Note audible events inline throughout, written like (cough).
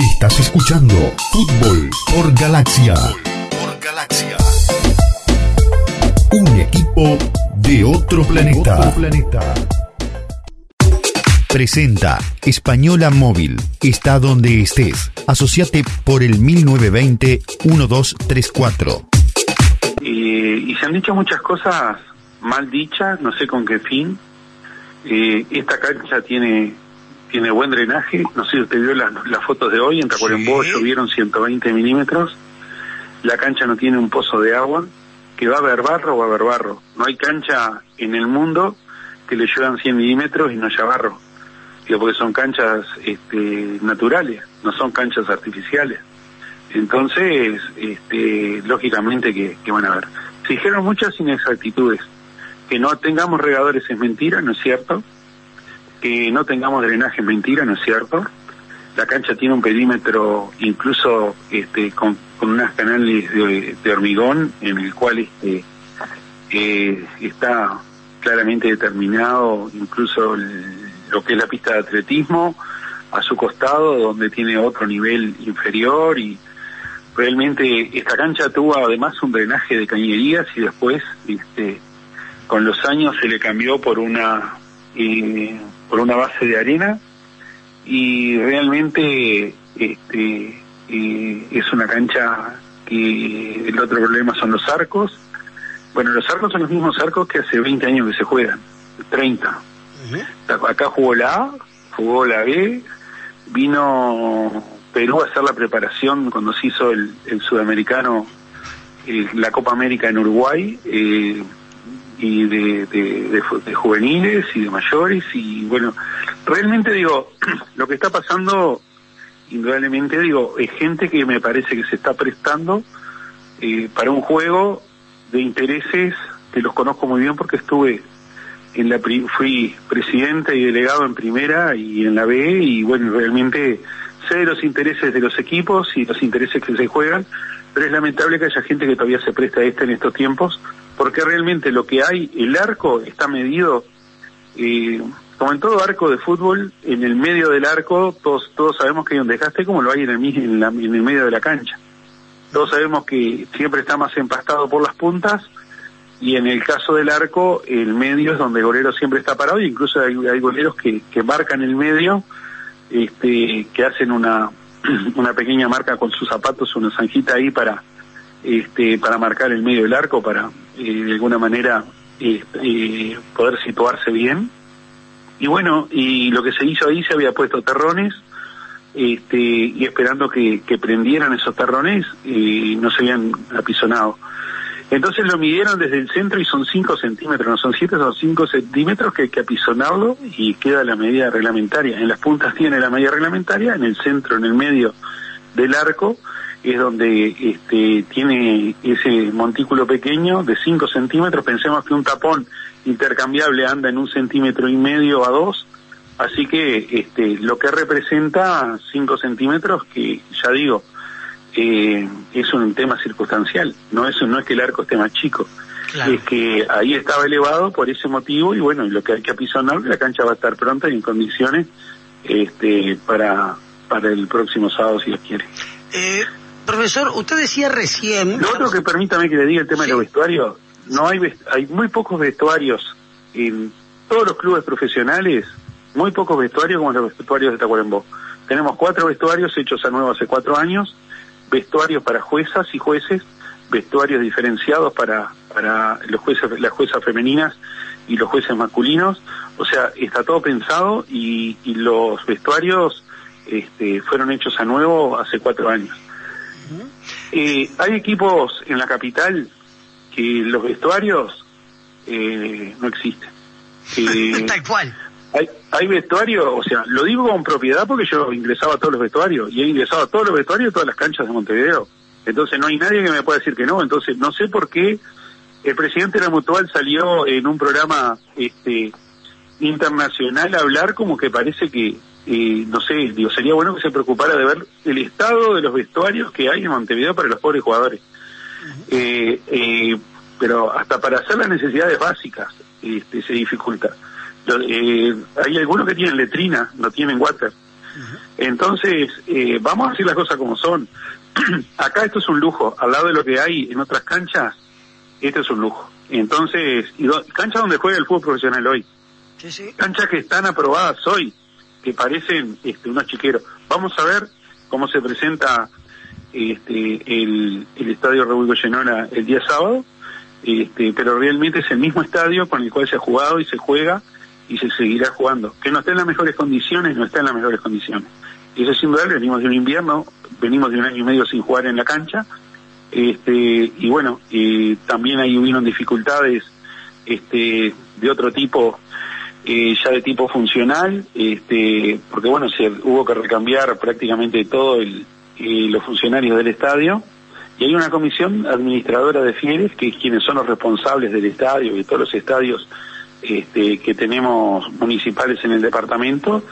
Estás escuchando Fútbol por Galaxia. Por Galaxia. Un equipo de otro planeta. planeta. Presenta Española Móvil. Está donde estés. Asociate por el 1920-1234. y se han dicho muchas cosas mal dichas, no sé con qué fin. Eh, esta cancha tiene tiene buen drenaje. No sé si usted vio las, fotos de hoy. En Tacuarembó llovieron 120 milímetros. La cancha no tiene un pozo de agua. Que va a haber barro, va a haber barro. No hay cancha en el mundo que le lluevan 100 milímetros y no haya barro. Digo, porque son canchas este, naturales, no son canchas artificiales. Entonces, este, lógicamente que, que van a haber. Se dijeron muchas inexactitudes. Que no tengamos regadores es mentira, ¿no es cierto? Que no tengamos drenaje mentira, ¿no es cierto? La cancha tiene un perímetro incluso este, con, unas canales de, hormigón en el cual este, eh, está claramente determinado incluso lo que es la pista de atletismo a su costado donde tiene otro nivel inferior y realmente esta cancha tuvo además un drenaje de cañerías y después este, con los años se le cambió por una eh, por una base de arena y realmente este, eh, es una cancha que el otro problema son los arcos. Bueno, los arcos son los mismos arcos que hace 20 años que se juegan, 30. Acá jugó la A, jugó la B, vino Perú a hacer la preparación cuando se hizo el, sudamericano, eh, la Copa América en Uruguay. Eh, y de, de, juveniles y de mayores y bueno, realmente digo, (clears throat) lo que está pasando, indudablemente digo, es gente que me parece que se está prestando eh, para un juego de intereses que los conozco muy bien porque estuve en la fui presidente y delegado en primera y en la B y bueno, realmente sé de los intereses de los equipos y los intereses que se juegan, pero es lamentable que haya gente que todavía se presta a este en estos tiempos porque realmente lo que hay, el arco está medido, eh, como en todo arco de fútbol, en el medio del arco todos, todos sabemos que hay un desgaste como lo hay en el, en, en el medio de la cancha. Todos sabemos que siempre está más empastado por las puntas y en el caso del arco el medio es donde el golero siempre está parado y incluso hay, hay goleros que, que marcan el medio, este, que hacen una, (clears throat) una pequeña marca con sus zapatos, una zanjita ahí para este, para marcar el medio del arco, para eh, de alguna manera este, poder situarse bien. Y bueno, y lo que se hizo ahí se había puesto terrones, este, y esperando que, prendieran esos terrones, y no se habían apisonado. Entonces lo midieron desde el centro y son 5 centímetros, no son 7, son 5 centímetros que hay que apisonarlo y queda la medida reglamentaria. En las puntas tiene la medida reglamentaria, en el centro, en el medio del arco, es donde este, tiene ese montículo pequeño de 5 centímetros. Pensemos que un tapón intercambiable anda en un centímetro y medio a dos, así que este, lo que representa 5 centímetros, que ya digo, eh, es un tema circunstancial, no es, no es que el arco esté más chico. Es que ahí estaba elevado por ese motivo y bueno, lo que hay que apisonar, la cancha va a estar pronta y en condiciones este, para, para el próximo sábado si Dios quiere. Eh, Profesor, usted decía recién... Lo otro que permítame que le diga el tema de los vestuarios, no hay, hay muy pocos vestuarios en todos los clubes profesionales, muy pocos vestuarios como los vestuarios de Tacuarembó. Tenemos cuatro vestuarios hechos a nuevo hace cuatro años, vestuarios para juezas y jueces, vestuarios diferenciados para, para los jueces, las juezas femeninas y los jueces masculinos. O sea, está todo pensado y, y los vestuarios este, fueron hechos a nuevo hace cuatro años. Eh, hay equipos en la capital que los vestuarios eh, no existen. (laughs) Tal cual. Hay, hay vestuarios, o sea, lo digo con propiedad porque yo ingresaba a todos los vestuarios y he ingresado a todos los vestuarios de todas las canchas de Montevideo. Entonces no hay nadie que me pueda decir que no. Entonces no sé por qué el presidente de la Mutual salió en un programa este internacional a hablar como que parece que no sé, digo, sería bueno que se preocupara de ver el estado de los vestuarios que hay en Montevideo para los pobres jugadores. Eh, eh, pero hasta para hacer las necesidades básicas este, se dificulta. Eh, hay algunos que tienen letrina, no tienen water. Entonces, eh, vamos a decir las cosas como son. (clears throat) Acá esto es un lujo, al lado de lo que hay en otras canchas, este es un lujo. Entonces, y canchas donde juega el fútbol profesional hoy. Canchas que están aprobadas hoy, que parecen este, unos chiqueros. Vamos a ver cómo se presenta este, el, estadio Raúl Goyenora el día sábado, este, pero realmente es el mismo estadio con el cual se ha jugado y se juega y se seguirá jugando. Que no está en las mejores condiciones, no está en las mejores condiciones. Eso es indudable, venimos de un invierno, venimos de un año y medio sin jugar en la cancha, este, y bueno, eh, también ahí hubieron dificultades este, de otro tipo, eh, ya de tipo funcional, este, porque bueno, se hubo que recambiar prácticamente todo los funcionarios del estadio, y hay una comisión administradora de Fieres, que es quienes son los responsables del estadio y todos los estadios este, que tenemos municipales en el departamento,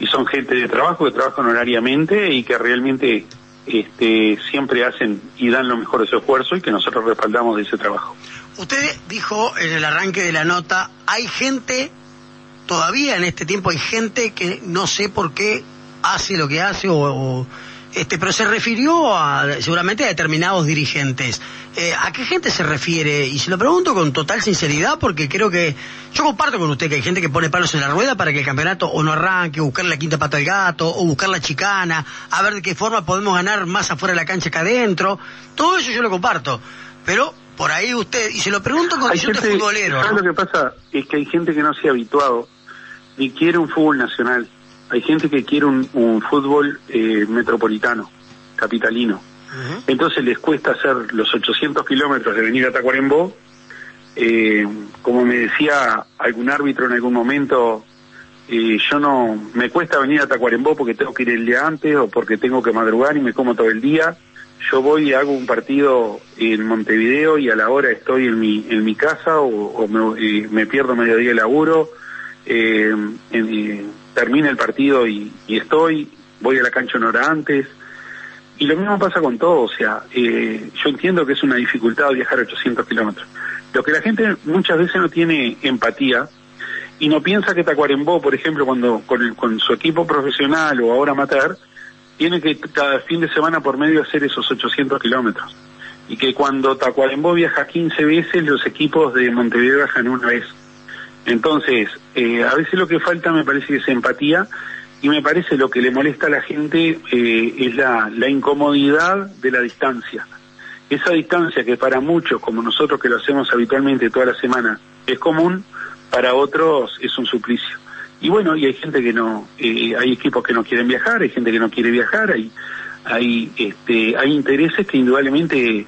y son gente de trabajo que trabajan horariamente y que realmente este, siempre hacen y dan lo mejor de su esfuerzo y que nosotros respaldamos de ese trabajo. Usted dijo en el arranque de la nota, hay gente, todavía en este tiempo hay gente que no sé por qué hace lo que hace o este, pero se refirió a, seguramente a determinados dirigentes. Eh, ¿A qué gente se refiere? Y se lo pregunto con total sinceridad porque creo que yo comparto con usted que hay gente que pone palos en la rueda para que el campeonato o no arranque, o buscar la quinta pata del gato, o buscar la chicana, a ver de qué forma podemos ganar más afuera de la cancha que adentro. Todo eso yo lo comparto. Pero por ahí usted, y se lo pregunto con gente, futbolero. lo que pasa? Es que hay gente que no se ha habituado ni quiere un fútbol nacional hay gente que quiere un, fútbol eh, metropolitano, capitalino. Entonces les cuesta hacer los 800 kilómetros de venir a Tacuarembó. Eh, como me decía algún árbitro en algún momento, eh, yo no, me cuesta venir a Tacuarembó porque tengo que ir el día antes o porque tengo que madrugar y me como todo el día. Yo voy y hago un partido en Montevideo y a la hora estoy en mi, en mi casa o, me, me, pierdo mediodía de laburo. Eh, en, termina el partido y, estoy, voy a la cancha una hora antes. Y lo mismo pasa con todo, o sea, eh, yo entiendo que es una dificultad viajar 800 kilómetros. Lo que la gente muchas veces no tiene empatía y no piensa que Tacuarembó, por ejemplo, cuando con, con su equipo profesional o ahora amateur, tiene que cada fin de semana por medio hacer esos 800 kilómetros. Y que cuando Tacuarembó viaja 15 veces, los equipos de Montevideo viajan una vez. Entonces, eh, a veces lo que falta me parece que es empatía y me parece lo que le molesta a la gente eh, es la, incomodidad de la distancia. Esa distancia que para muchos, como nosotros que lo hacemos habitualmente toda la semana, es común, para otros es un suplicio. Y bueno, y hay gente que no, eh, hay equipos que no quieren viajar, hay gente que no quiere viajar, hay, hay, este, hay intereses que indudablemente,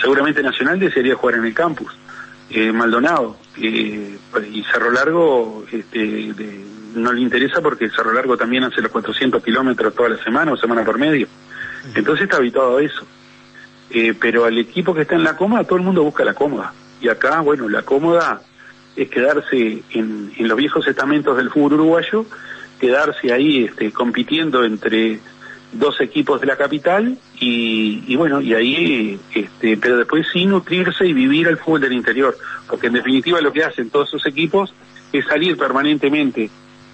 seguramente Nacional desearía jugar en el campus eh, Maldonado eh, y Cerro Largo este, no le interesa porque Cerro Largo también hace los 400 kilómetros toda la semana o semana por medio. Entonces está habituado a eso. Eh, pero al equipo que está en la cómoda, todo el mundo busca la cómoda. Y acá, bueno, la cómoda es quedarse en, en los viejos estamentos del fútbol uruguayo, quedarse ahí este, compitiendo entre dos equipos de la capital y, bueno, y ahí, este, pero después sí nutrirse y vivir el fútbol del interior, porque en definitiva lo que hacen todos esos equipos es salir permanentemente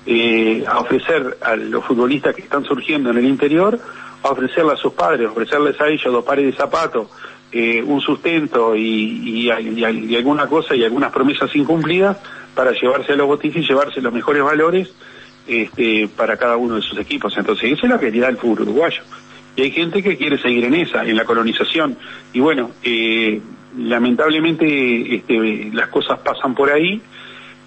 eh, a ofrecer a los futbolistas que están surgiendo en el interior, a ofrecerle a sus padres, ofrecerles a ellos dos pares de zapatos, eh, un sustento y, y, alguna cosa y algunas promesas incumplidas para llevarse a los botines y llevarse los mejores valores este, para cada uno de sus equipos. Entonces, esa es la realidad del fútbol uruguayo. Y hay gente que quiere seguir en esa, en la colonización. Y bueno, eh, lamentablemente este, las cosas pasan por ahí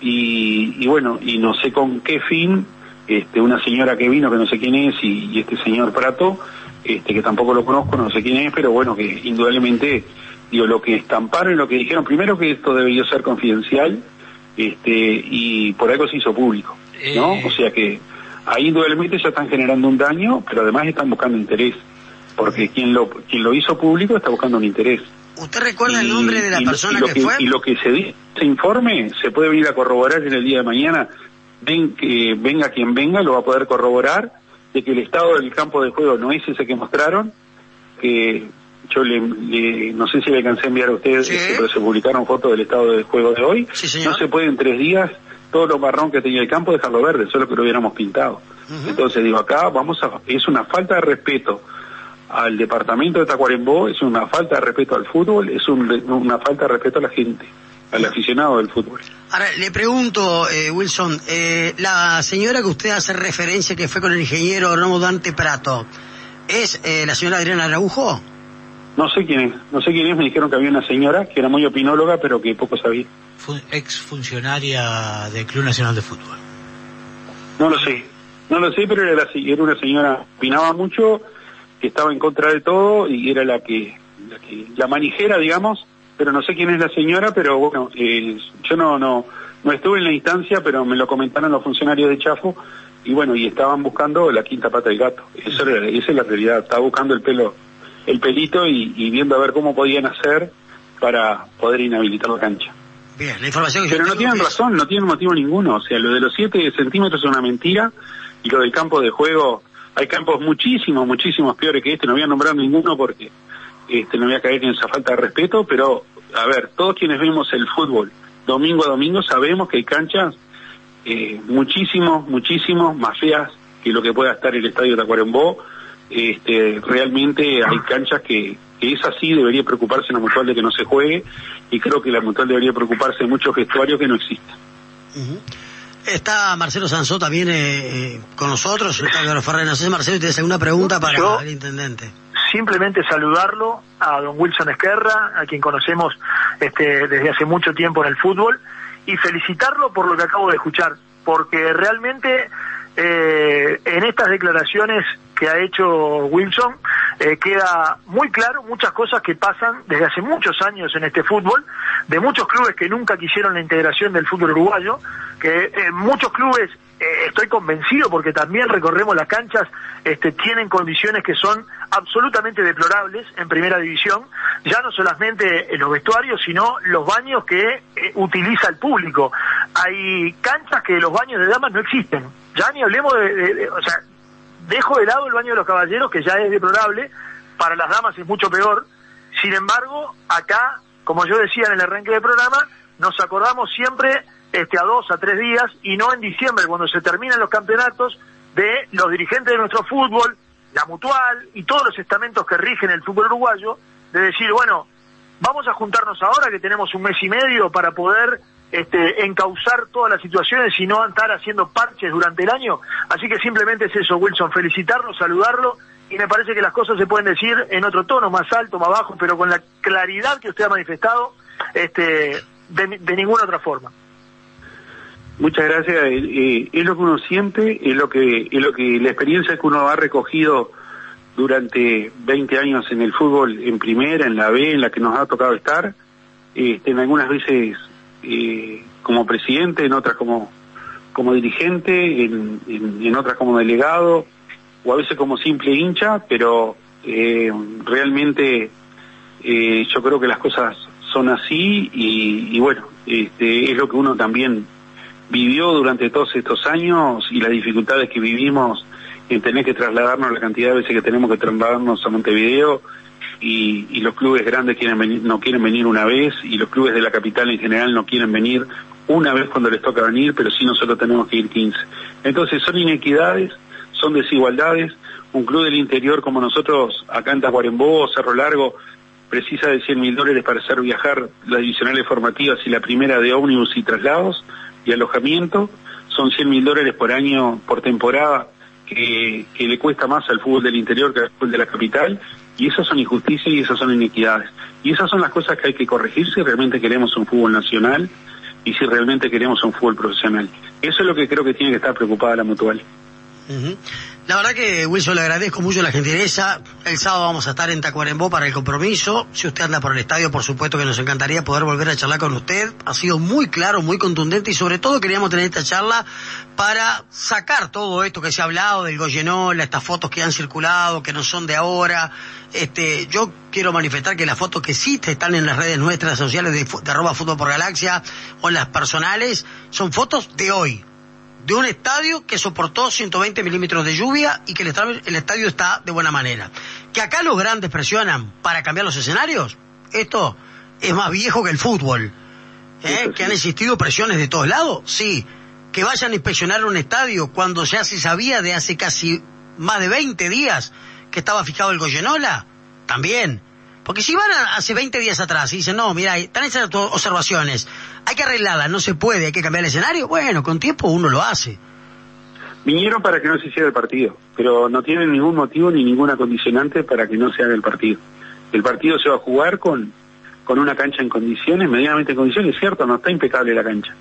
y, bueno, y no sé con qué fin, este, una señora que vino, que no sé quién es, y, este señor Prato, este, que tampoco lo conozco, no sé quién es, pero bueno, que indudablemente, digo, lo que estamparon y lo que dijeron, primero que esto debió ser confidencial, este, y por algo se hizo público. ¿No? Eh. O sea que ahí indudablemente ya están generando un daño, pero además están buscando interés, porque quien lo quien lo hizo público está buscando un interés. ¿Usted recuerda el nombre de la persona que, fue? Y lo que se dice, ese informe se puede venir a corroborar en el día de mañana, ven que venga quien venga, lo va a poder corroborar, de que el estado del campo de juego no es ese que mostraron, que yo le, no sé si le alcancé a enviar a ustedes, pero se publicaron fotos del estado de juego de hoy, no se puede en tres días todo lo marrón que tenía el campo, dejarlo verde, solo que lo hubiéramos pintado. Entonces digo, acá vamos a, es una falta de respeto al departamento de Tacuarembó, es una falta de respeto al fútbol, es una falta de respeto a la gente, al aficionado del fútbol. Ahora, le pregunto, eh, Wilson, eh, la señora que usted hace referencia que fue con el ingeniero Romo Dante Prato, ¿es eh, la señora Adriana Araujo? No sé quién es, no sé quién es, me dijeron que había una señora que era muy opinóloga, pero que poco sabía. ex funcionaria del Club Nacional de Fútbol. No lo sé, no lo sé, pero era, era una señora, opinaba mucho, que estaba en contra de todo y era la que, la, que, la manijera, digamos, pero no sé quién es la señora, pero bueno, eh, yo no, no, no estuve en la instancia, pero me lo comentaron los funcionarios de Chafo y bueno, y estaban buscando la quinta pata del gato. Eso esa es la realidad, estaba buscando el pelo, el pelito y, y viendo a ver cómo podían hacer para poder inhabilitar la cancha. Bien, la información Pero no tienen razón, no tienen motivo ninguno. O sea, lo de los 7 centímetros es una mentira y lo del campo de juego, hay campos muchísimos, muchísimos peores que este, no voy a nombrar ninguno porque este, no voy a caer en esa falta de respeto, pero a ver, todos quienes vemos el fútbol domingo a domingo sabemos que hay canchas eh, muchísimos, muchísimos más feas que lo que pueda estar el estadio de Tacuarembó. Este, realmente hay canchas que, que es así, debería preocuparse la mutual de que no se juegue y creo que la mutual debería preocuparse de muchos vestuarios que no existen. Está Marcelo Sansó también eh, eh con nosotros, el Ferrer. No sé, Marcelo, ¿tienes alguna pregunta para el intendente? Simplemente saludarlo a don Wilson Esquerra, a quien conocemos este, desde hace mucho tiempo en el fútbol, y felicitarlo por lo que acabo de escuchar, porque realmente eh, en estas declaraciones que ha hecho Wilson eh, queda muy claro muchas cosas que pasan desde hace muchos años en este fútbol, de muchos clubes que nunca quisieron la integración del fútbol uruguayo, que eh, muchos clubes, eh, estoy convencido porque también recorremos las canchas, este, tienen condiciones que son absolutamente deplorables en primera división, ya no solamente en los vestuarios, sino los baños que utiliza el público. Hay canchas que los baños de damas no existen, ya ni hablemos de, o sea, dejo de lado el baño de los caballeros, que ya es deplorable, para las damas es mucho peor. Sin embargo, acá, como yo decía en el arranque del programa, nos acordamos siempre este, a dos, a tres días, y no en diciembre, cuando se terminan los campeonatos, de los dirigentes de nuestro fútbol, la mutual y todos los estamentos que rigen el fútbol uruguayo, de decir, bueno, vamos a juntarnos ahora que tenemos un mes y medio para poder este, encauzar todas las situaciones y no estar haciendo parches durante el año. Así que simplemente es eso, Wilson, felicitarlo, saludarlo y me parece que las cosas se pueden decir en otro tono, más alto, más bajo, pero con la claridad que usted ha manifestado, este, de, ninguna otra forma. Muchas gracias. Es lo que uno siente, es lo que, es lo que la experiencia que uno ha recogido durante 20 años en el fútbol, en primera, en la B, en la que nos ha tocado estar. Este, en algunas veces eh, como presidente, en otras como, como dirigente, en, en, otras como delegado, o a veces como simple hincha, pero eh, realmente eh, yo creo que las cosas son así y, bueno, este, es lo que uno también vivió durante todos estos años y las dificultades que vivimos en tener que trasladarnos la cantidad de veces que tenemos que trasladarnos a Montevideo y, los clubes grandes no quieren venir una vez y los clubes de la capital en general no quieren venir una vez cuando les toca venir, pero sí nosotros tenemos que ir 15. Entonces son inequidades, son desigualdades. Un club del interior como nosotros, acá en Tacuarembó, Cerro Largo, precisa de 100 mil dólares para hacer viajar las divisionales formativas y la primera de ómnibus y traslados y alojamiento. Son 100 mil dólares por año, por temporada, que, que, le cuesta más al fútbol del interior que al fútbol de la capital y esas son injusticias y esas son inequidades. Y esas son las cosas que hay que corregir si realmente queremos un fútbol nacional y si realmente queremos un fútbol profesional. Eso es lo que creo que tiene que estar preocupada la mutual. La verdad que Wilson le agradezco mucho la gentileza. El sábado vamos a estar en Tacuarembó para el compromiso. Si usted anda por el estadio, por supuesto que nos encantaría poder volver a charlar con usted. Ha sido muy claro, muy contundente y sobre todo queríamos tener esta charla para sacar todo esto que se ha hablado del Goyenol, estas fotos que han circulado, que no son de ahora. Este, yo quiero manifestar que las fotos que sí están en las redes nuestras sociales de, de arroba fútbol por galaxia o en las personales son fotos de hoy de un estadio que soportó 120 milímetros de lluvia y que el estadio, el estadio está de buena manera. Que acá los grandes presionan para cambiar los escenarios, esto es más viejo que el fútbol. ¿eh? Que han existido presiones de todos lados, sí, que vayan a inspeccionar un estadio cuando ya se sabía de hace casi más de 20 días que estaba fijado el Goyenola? También. Porque si van a- hace 20 días atrás y dicen, no, mira, están esas observaciones, hay que arreglarlas, no se puede, hay que cambiar el escenario, bueno, con tiempo uno lo hace. Vinieron para que no se hiciera el partido, pero no tienen ningún motivo ni ninguna condicionante para que no se haga el partido. El partido se va a jugar con, con una cancha en condiciones, medianamente en condiciones, es cierto, no está impecable la cancha.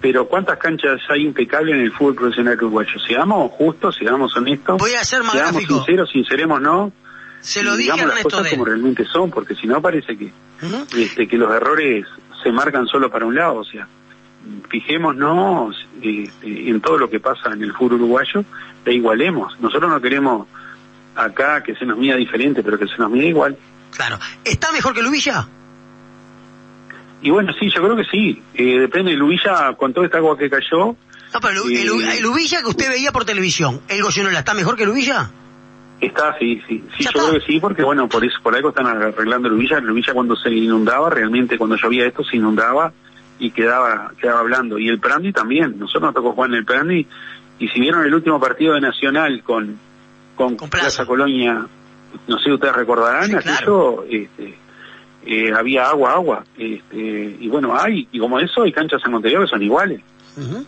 Pero ¿cuántas canchas hay impecables en el fútbol profesional uruguayo? Seamos justos, seamos honestos, Voy a ser más seamos gráfico. sinceros, sinceremos no, Se lo dije a digamos las Ernesto cosas Den. como realmente son, porque si no parece que, este, que los errores se marcan solo para un lado, o sea, fijémonos este, en todo lo que pasa en el fútbol uruguayo e igualemos. Nosotros no queremos acá que se nos mida diferente, pero que se nos mida igual. Claro. ¿Está mejor que Lubilla? Y bueno, sí, yo creo que sí. Eh, depende de Lubilla, con toda esta agua que cayó, No, pero el, el- el Lubilla que usted veía por televisión, ¿el Goyenola está mejor que Lubilla? Está, sí, sí. Sí, yo está. creo que sí, porque bueno, por eso por algo están arreglando Lubilla. Lubilla cuando se inundaba, realmente cuando llovía esto se inundaba y quedaba quedaba hablando. Y el Prandi también. Nosotros nos tocó jugar en el Prandi y si vieron el último partido de Nacional con, con, Con Plaza. Colonia, no sé, ustedes recordarán, Sí, aquello, este, eh, había agua, agua. Este, y bueno, hay, y como eso, hay canchas en Montevideo que son iguales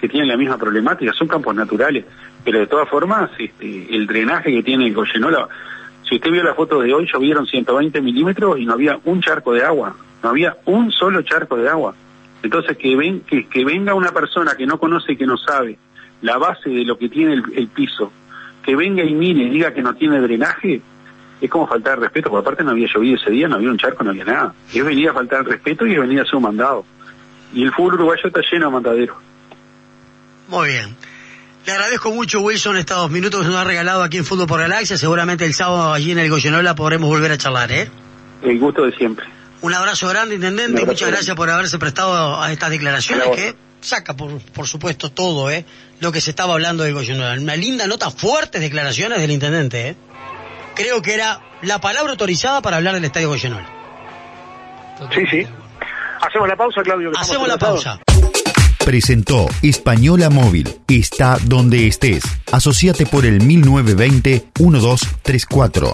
Que tienen la misma problemática, son campos naturales, pero de todas formas, este, el drenaje que tiene el Goyenola, si usted vio la foto de hoy, llovieron 120 milímetros y no había un charco de agua, no había un solo charco de agua. Entonces, que, ven, que, venga una persona que no conoce y que no sabe la base de lo que tiene el, piso, que venga y mire y diga que no tiene drenaje, es como faltar respeto, porque aparte no había llovido ese día, no había un charco, no había nada. Es venir a faltar respeto y es venir a hacer un mandado. Y el fútbol uruguayo está lleno de mandaderos. Muy bien. Le agradezco mucho, Wilson, estos dos minutos que nos ha regalado aquí en Fútbol por Galaxia. Seguramente el sábado allí en el Goyenola podremos volver a charlar, ¿eh? El gusto de siempre. Un abrazo grande, intendente, y muchas grande. gracias por haberse prestado a estas declaraciones que saca, por, por supuesto, todo, ¿eh? Lo que se estaba hablando del Goyenola. Una linda nota, fuertes declaraciones del intendente, ¿eh? Creo que era la palabra autorizada para hablar del Estadio Goyenola. Sí, sí. Hacemos la pausa, Claudio. Hacemos la pausa. Presentó Española Móvil. Está donde estés. Asociate por el 1920 1234.